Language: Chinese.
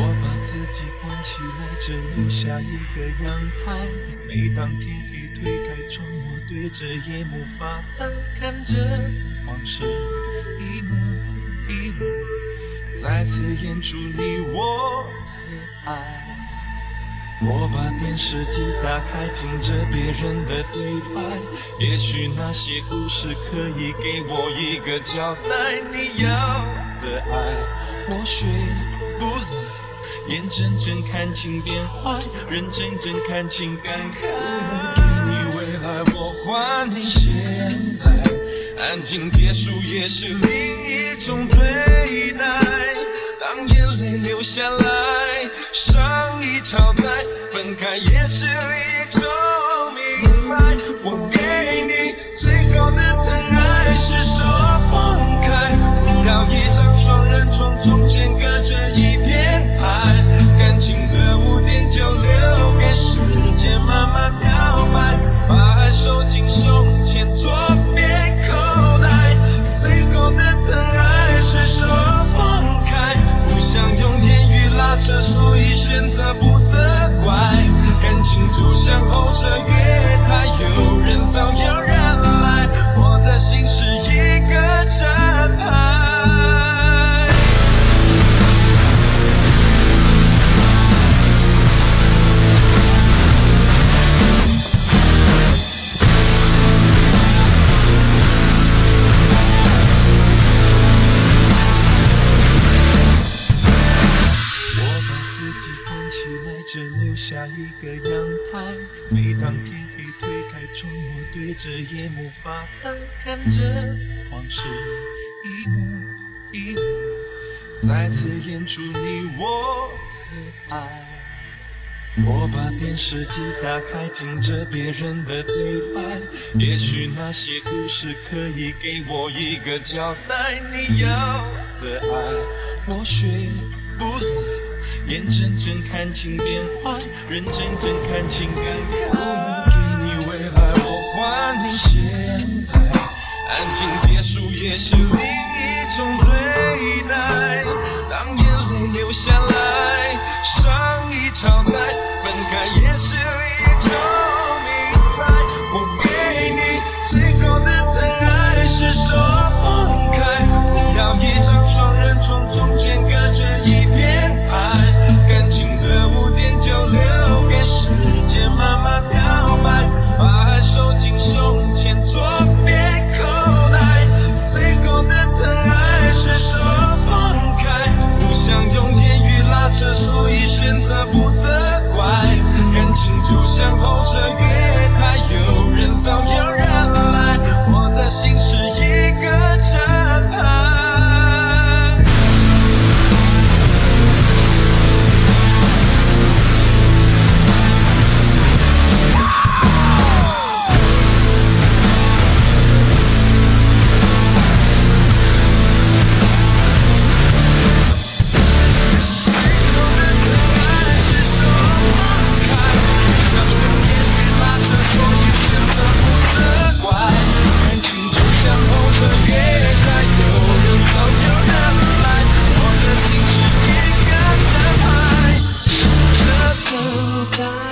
我把自己关起来只留下一个阳台。每当天黑推开窗，我对着夜幕发呆，看着往事一幕一幕，再次演出你我的爱。我把电视机打开，听着别人的对白，也许那些故事可以给我一个交代。你要的爱，我学不来，眼睁睁看情变坏，人睁睁看情感慨。给你未来，我还你现在，安静结束也是另一种对待。当眼泪流下来，伤已超载，分开也是一种明白。我给你最后的疼爱，是手车，所以选择不责怪，感情就像候车月台，有人走有人下一个阳台。每当天黑推开窗，我对着夜幕发呆，看着往事一幕一幕，再次演出你我的爱。我把电视机打开，听着别人的对白，也许那些故事可以给我一个交代。你要的爱，我学不来，眼睁睁看情变坏，人睁睁看情感慨。给你未来，我还你现在，安静结束也是另一种对待。当眼泪流下来，伤已超载，分开也是一种明白。我给你最后的疼爱，是手等待。